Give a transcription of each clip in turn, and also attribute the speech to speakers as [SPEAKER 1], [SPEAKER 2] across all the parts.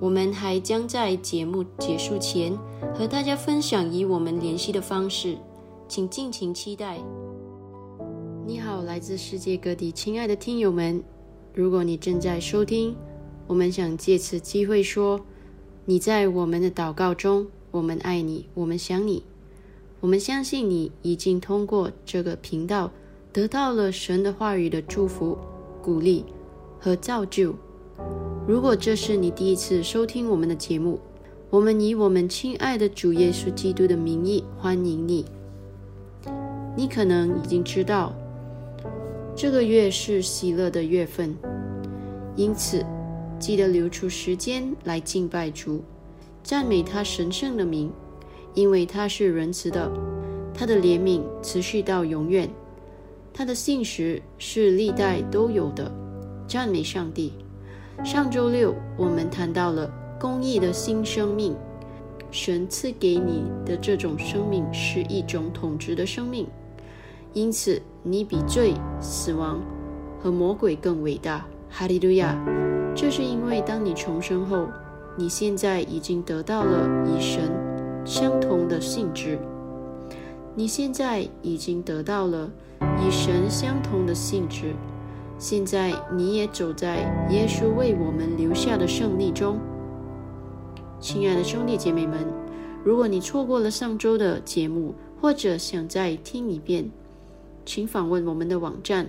[SPEAKER 1] 我们还将在节目结束前和大家分享与我们联系的方式，请尽情期待。你好，来自世界各地亲爱的听友们，如果你正在收听，我们想借此机会说，你在我们的祷告中，我们爱你，我们想你，我们相信你已经通过这个频道得到了神的话语的祝福、鼓励和造就。如果这是你第一次收听我们的节目，我们以我们亲爱的主耶稣基督的名义欢迎你。你可能已经知道，这个月是喜乐的月份，因此记得留出时间来敬拜主，赞美他神圣的名，因为他是仁慈的，他的怜悯持续到永远，他的信实是历代都有的。赞美上帝。上周六我们谈到了公益的新生命。神赐给你的这种生命是一种统治的生命，因此你比罪、死亡和魔鬼更伟大。哈利路亚！这是因为当你重生后，你现在已经得到了与神相同的性质。你现在已经得到了与神相同的性质。现在你也走在耶稣为我们留下的胜利中。亲爱的兄弟姐妹们，如果你错过了上周的节目，或者想再听一遍，请访问我们的网站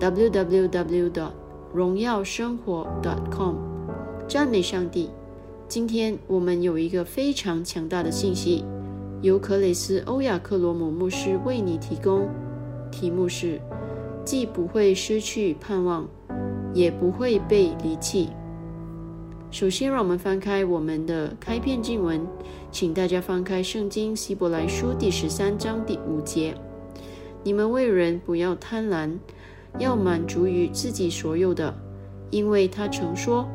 [SPEAKER 1] www. 荣耀生活 .com。赞美上帝！今天我们有一个非常强大的信息，由克雷斯·欧亚克罗姆牧师为你提供。题目是：既不会失去盼望，也不会被离弃。首先，让我们翻开我们的开篇经文，请大家翻开《圣经·希伯来书》第十三章第五节：“你们为人不要贪婪，要满足于自己所有的，因为他曾说：‘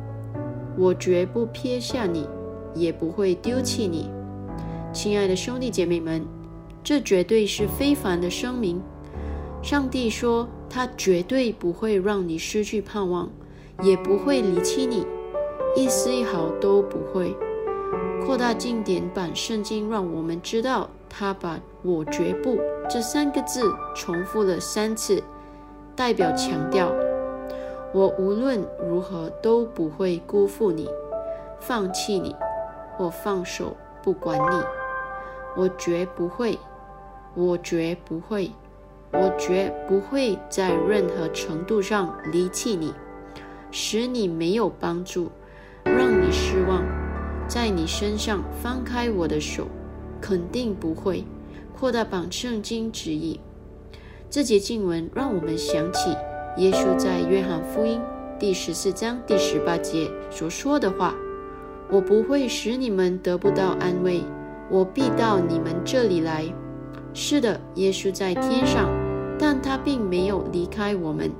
[SPEAKER 1] 我绝不撇下你，也不会丢弃你。’”亲爱的兄弟姐妹们，这绝对是非凡的声明。上帝说，他绝对不会让你失去盼望，也不会离弃你。一丝一毫都不会。扩大经典版圣经让我们知道，他把我绝不这三个字重复了三次，代表强调我无论如何都不会辜负你、放弃你或放手不管你。我绝不会，我绝不会，我绝不会在任何程度上离弃你，使你没有帮助。让你失望，在你身上翻开我的手，肯定不会扩大版圣经旨意。这节经文让我们想起耶稣在约翰福音第十四章第十八节所说的话：“我不会使你们得不到安慰，我必到你们这里来。”是的，耶稣在天上，但他并没有离开我们，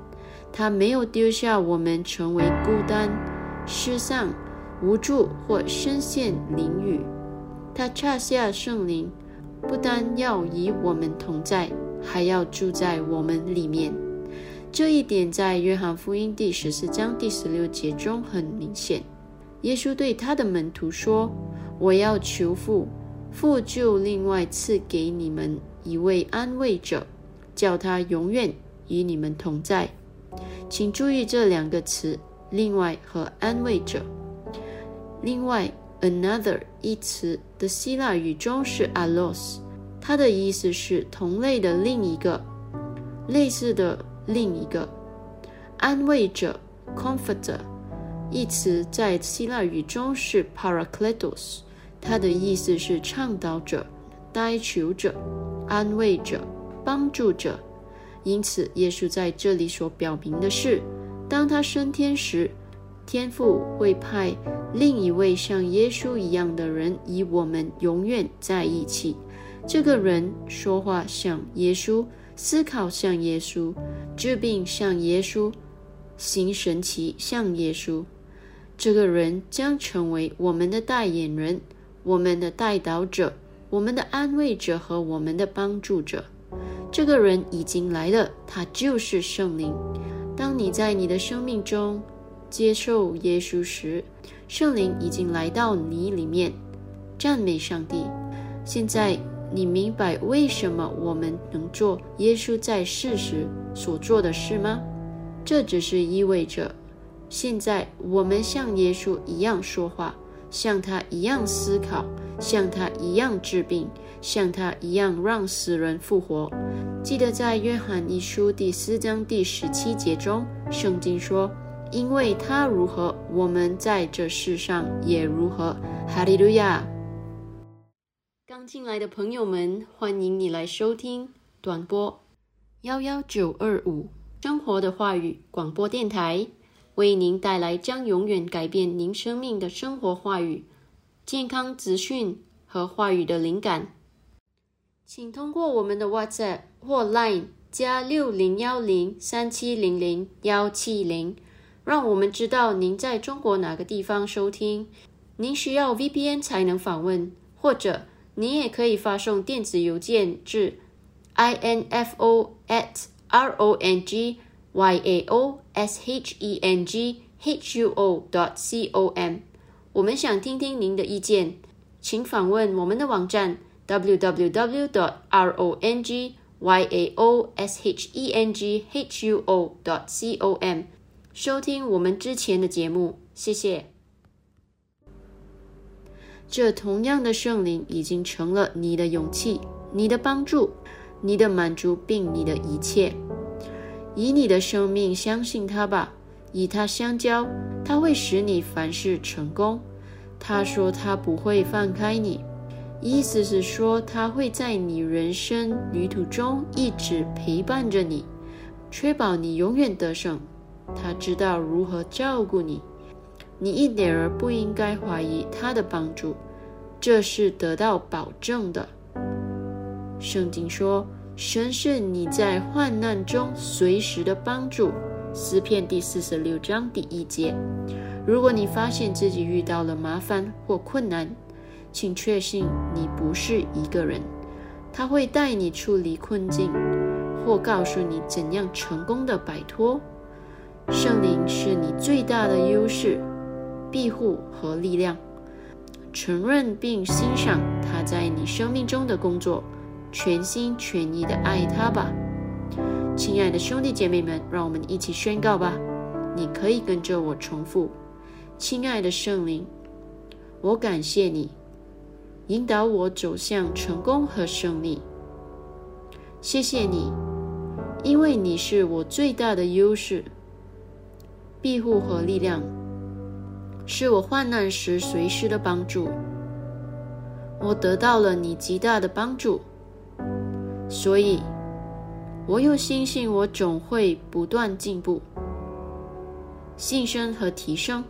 [SPEAKER 1] 他没有丢下我们成为孤单。失丧、无助或深陷囹圄，他差下圣灵，不单要与我们同在，还要住在我们里面。这一点在约翰福音第十四章第十六节中很明显。耶稣对他的门徒说：“我要求父，父就另外赐给你们一位安慰者，叫他永远与你们同在。”请注意这两个词。另外和安慰者。另外，another 一词的希腊语中是 allos，它的意思是同类的另一个、类似的另一个。安慰者 comforter 一词在希腊语中是 parakletos，它的意思是倡导者、代求者、安慰者、帮助者。因此，耶稣在这里所表明的是。当他升天时，天父会派另一位像耶稣一样的人与我们永远在一起。这个人说话像耶稣，思考像耶稣，治病像耶稣，行神奇像耶稣。这个人将成为我们的代言人，我们的带导者，我们的安慰者和我们的帮助者。这个人已经来了，他就是圣灵。当你在你的生命中接受耶稣时，圣灵已经来到你里面。赞美上帝！现在你明白为什么我们能做耶稣在世时所做的事吗？这只是意味着，现在我们像耶稣一样说话，像他一样思考，像他一样治病，像他一样让死人复活。记得在约翰一书第四章第十七节中，圣经说：“因为他如何，我们在这世上也如何。”哈利路亚！刚进来的朋友们，欢迎你来收听短波幺幺九二五生活的话语广播电台，为您带来将永远改变您生命的生活话语、健康资讯和话语的灵感。请通过我们的 WhatsApp 或 Line 加六零幺零三七零零幺七零，让我们知道您在中国哪个地方收听。您需要 VPN 才能访问，或者您也可以发送电子邮件至 info at r o n g y a o s h e n g h u o dot c o m。我们想听听您的意见，请访问我们的网站。www. r o n g y a o s h e n g h u o. c o m 收听我们之前的节目，谢谢。这同样的圣灵已经成了你的勇气、你的帮助、你的满足，并你的一切。以你的生命相信他吧，以他相交，他会使你凡事成功。他说他不会放开你。意思是说，他会在你人生旅途中一直陪伴着你，确保你永远得胜。他知道如何照顾你，你一点儿不应该怀疑他的帮助，这是得到保证的。圣经说，神是你在患难中随时的帮助。诗篇第四十六章第一节。如果你发现自己遇到了麻烦或困难，请确信你不是一个人，他会带你处理困境，或告诉你怎样成功的摆脱。圣灵是你最大的优势、庇护和力量。承认并欣赏他在你生命中的工作，全心全意的爱他吧，亲爱的兄弟姐妹们，让我们一起宣告吧。你可以跟着我重复：亲爱的圣灵，我感谢你。引导我走向成功和胜利。谢谢你，因为你是我最大的优势、庇护和力量，是我患难时随时的帮助。我得到了你极大的帮助，所以我又相信我总会不断进步、晋升和提升。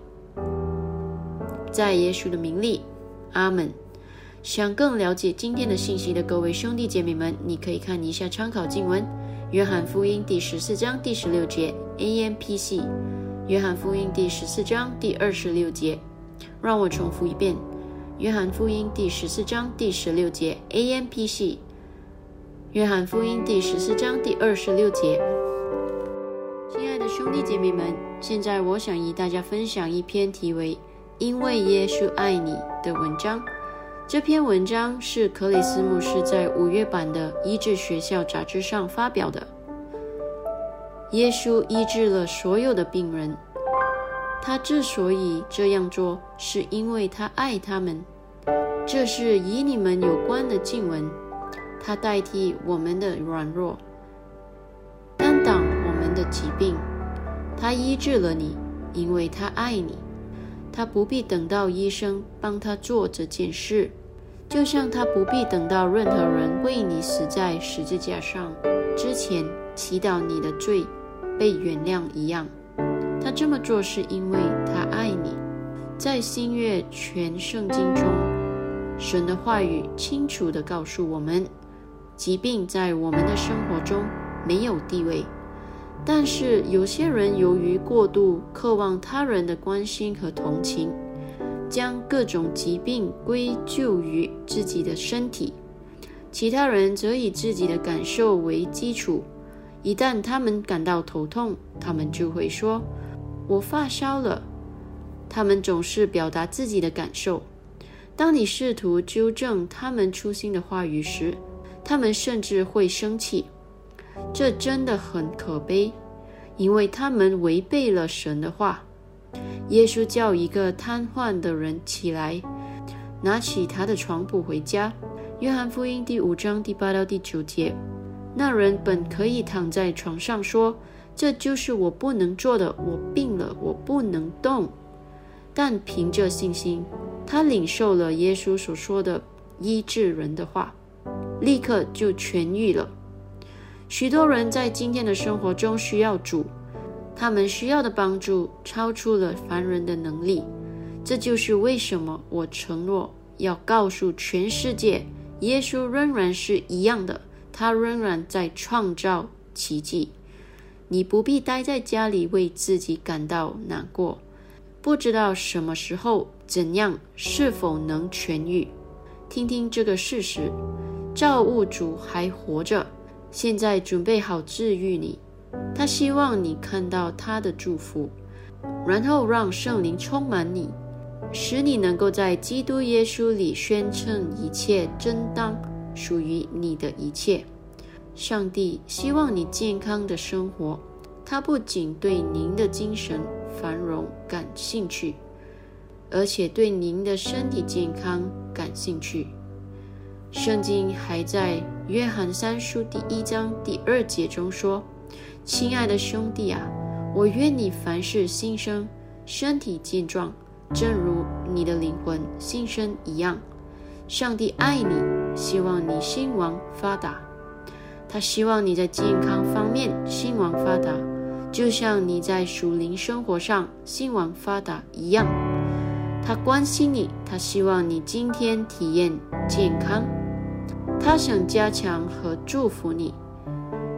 [SPEAKER 1] 在耶稣的名里，阿门。想更了解今天的信息的各位兄弟姐妹们，你可以看一下参考经文《约翰福音》第十四章第十六节 A M P C，《约翰福音》第十四章第二十六节。让我重复一遍，《约翰福音》第十四章第十六节 A M P C，《约翰福音》第十四章第二十六节。亲爱的兄弟姐妹们，现在我想与大家分享一篇题为《因为耶稣爱你》的文章。这篇文章是克里斯牧师在五月版的医治学校杂志上发表的。耶稣医治了所有的病人，他之所以这样做，是因为他爱他们。这是与你们有关的经文，他代替我们的软弱，担当我们的疾病。他医治了你，因为他爱你。他不必等到医生帮他做这件事，就像他不必等到任何人为你死在十字架上之前祈祷你的罪被原谅一样。他这么做是因为他爱你。在新月全圣经中，神的话语清楚地告诉我们，疾病在我们的生活中没有地位。但是有些人由于过度渴望他人的关心和同情，将各种疾病归咎于自己的身体；其他人则以自己的感受为基础。一旦他们感到头痛，他们就会说：“我发烧了。”他们总是表达自己的感受。当你试图纠正他们粗心的话语时，他们甚至会生气。这真的很可悲，因为他们违背了神的话。耶稣叫一个瘫痪的人起来，拿起他的床铺回家。约翰福音第五章第八到第九节，那人本可以躺在床上说：“这就是我不能做的，我病了，我不能动。”但凭着信心，他领受了耶稣所说的医治人的话，立刻就痊愈了。许多人在今天的生活中需要主，他们需要的帮助超出了凡人的能力。这就是为什么我承诺要告诉全世界，耶稣仍然是一样的，他仍然在创造奇迹。你不必待在家里为自己感到难过，不知道什么时候、怎样、是否能痊愈。听听这个事实：造物主还活着，现在准备好治愈你。他希望你看到他的祝福，然后让圣灵充满你，使你能够在基督耶稣里宣称一切真当属于你的一切。上帝希望你健康的生活，他不仅对您的精神繁荣感兴趣，而且对您的身体健康感兴趣。圣经还在约翰三书第一章第二节中说：“亲爱的兄弟啊，我愿你凡事兴盛，身体健壮，正如你的灵魂新生一样。上帝爱你，希望你兴旺发达。”他希望你在健康方面兴旺发达，就像你在属灵生活上兴旺发达一样。他关心你，他希望你今天体验健康，他想加强和祝福你。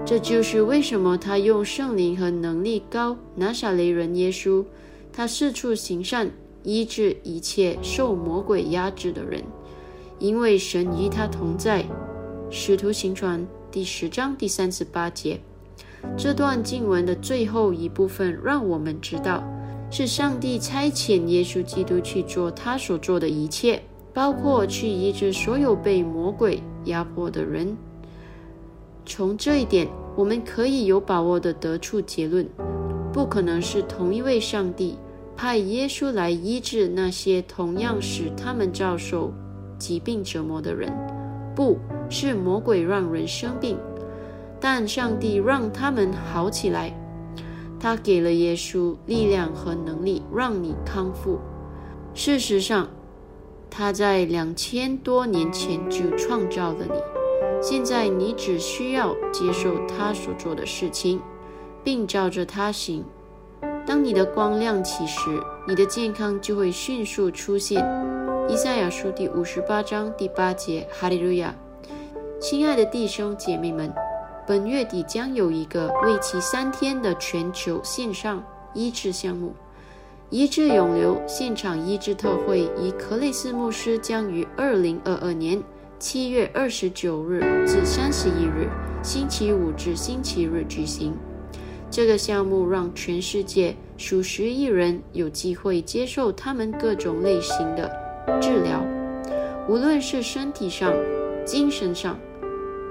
[SPEAKER 1] 这就是为什么他用圣灵和能力高拿撒雷人耶稣，他四处行善，医治一切受魔鬼压制的人，因为神与他同在。使徒行传。第十章第三十八节，这段经文的最后一部分让我们知道，是上帝差遣耶稣基督去做他所做的一切，包括去医治所有被魔鬼压迫的人。从这一点，我们可以有把握地得出结论：不可能是同一位上帝派耶稣来医治那些同样使他们遭受疾病折磨的人。不。是魔鬼让人生病，但上帝让他们好起来。他给了耶稣力量和能力，让你康复。事实上，他在两千多年前就创造了你。现在你只需要接受他所做的事情，并照着他行。当你的光亮起时，你的健康就会迅速出现。以赛亚书第五十八章第八节：哈利路亚。亲爱的弟兄姐妹们，本月底将有一个为期三天的全球线上医治项目——医治永留现场医治特会，以克雷斯牧师将于二零二二年七月二十九日至三十一日（星期五至星期日）举行。这个项目让全世界数十亿人有机会接受他们各种类型的治疗，无论是身体上、精神上。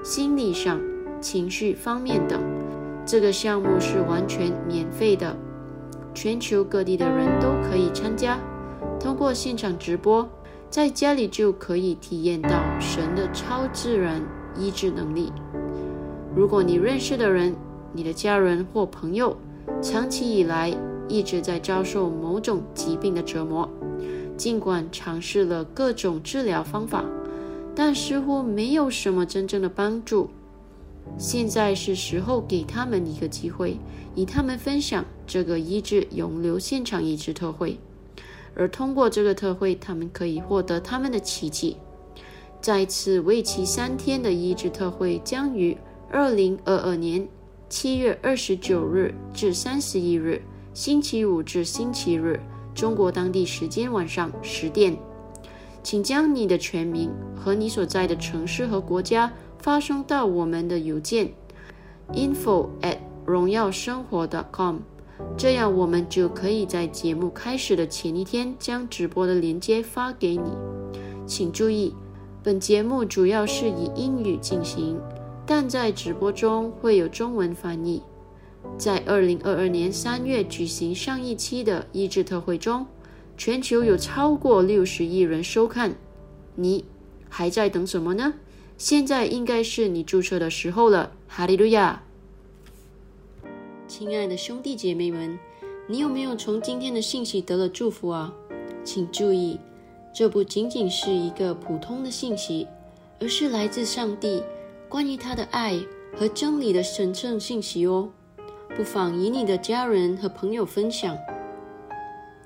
[SPEAKER 1] 心理上、情绪方面等，这个项目是完全免费的，全球各地的人都可以参加。通过现场直播，在家里就可以体验到神的超自然医治能力。如果你认识的人、你的家人或朋友长期以来一直在遭受某种疾病的折磨，尽管尝试了各种治疗方法。但似乎没有什么真正的帮助。现在是时候给他们一个机会，与他们分享这个医治永留现场医治特会，而通过这个特会，他们可以获得他们的奇迹。再次为期三天的医治特会将于二零二二年七月二十九日至三十一日（星期五至星期日）中国当地时间晚上十点。请将你的全名和你所在的城市和国家发送到我们的邮件 info at 荣耀生活 .com，这样我们就可以在节目开始的前一天将直播的链接发给你。请注意，本节目主要是以英语进行，但在直播中会有中文翻译。在二零二二年三月举行上一期的医治特会中。全球有超过六十亿人收看，你还在等什么呢？现在应该是你注册的时候了。哈利路亚！亲爱的兄弟姐妹们，你有没有从今天的信息得了祝福啊？请注意，这不仅仅是一个普通的信息，而是来自上帝关于他的爱和真理的神圣信息哦。不妨与你的家人和朋友分享。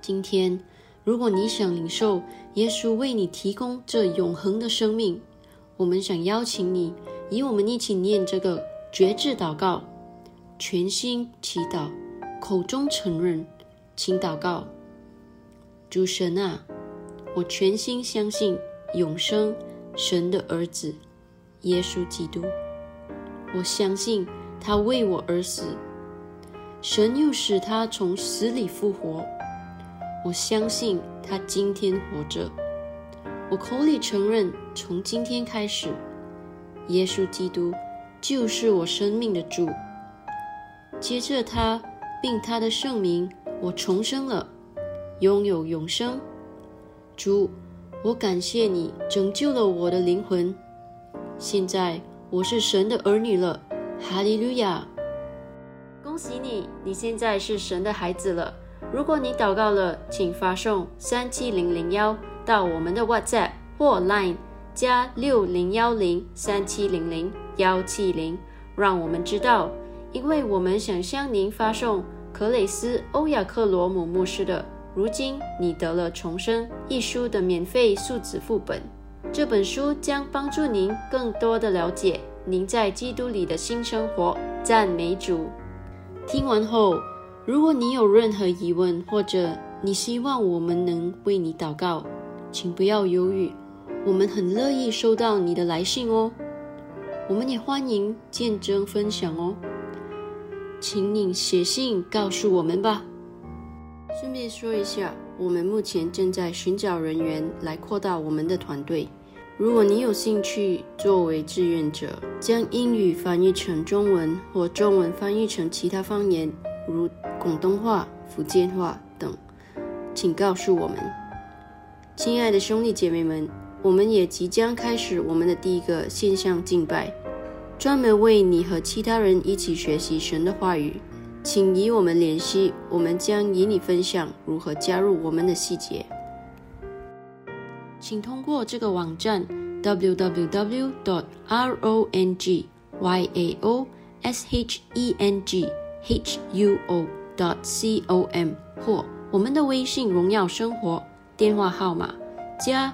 [SPEAKER 1] 今天，如果你想领受耶稣为你提供这永恒的生命，我们想邀请你与我们一起念这个绝志祷告，全心祈祷，口中承认，请祷告：主神啊，我全心相信永生神的儿子耶稣基督，我相信他为我而死。神又使他从死里复活，我相信他今天活着。我口里承认，从今天开始，耶稣基督就是我生命的主。接着他并他的圣名，我重生了，拥有永生。主，我感谢你拯救了我的灵魂。现在我是神的儿女了，哈利路亚。恭喜你，你现在是神的孩子了。如果你祷告了，请发送三七零零幺到我们的 WhatsApp 或 Line 加六零幺零三七零零幺七零，让我们知道，因为我们想向您发送克雷斯·欧亚克罗姆牧师的《如今你得了重生》一书的免费数字副本。这本书将帮助您更多的了解您在基督里的新生活。赞美主！听完后，如果你有任何疑问，或者你希望我们能为你祷告，请不要犹豫，我们很乐意收到你的来信哦。我们也欢迎见证分享哦，请你写信告诉我们吧。顺便说一下，我们目前正在寻找人员来扩大我们的团队。如果你有兴趣作为志愿者，将英语翻译成中文或中文翻译成其他方言，如广东话、福建话等，请告诉我们。亲爱的兄弟姐妹们，我们也即将开始我们的第一个线上敬拜，专门为你和其他人一起学习神的话语。请与我们联系，我们将与你分享如何加入我们的细节。请通过这个网站 www.dot.rongyao.shenghuo.dot.com 或我们的微信“荣耀生活”电话号码加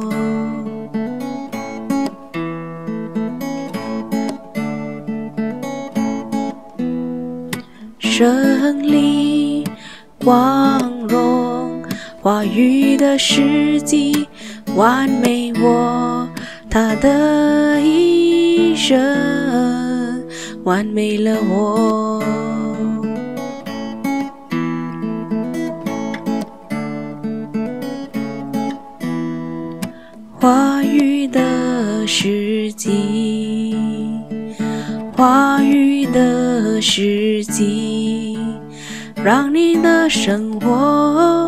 [SPEAKER 2] 胜利。光荣话语的时机，完美我他的一生，完美了我。话语的时机，话语的时机。让你的生活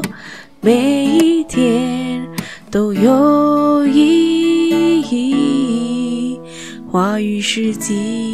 [SPEAKER 2] 每一天都有意义。话语世纪。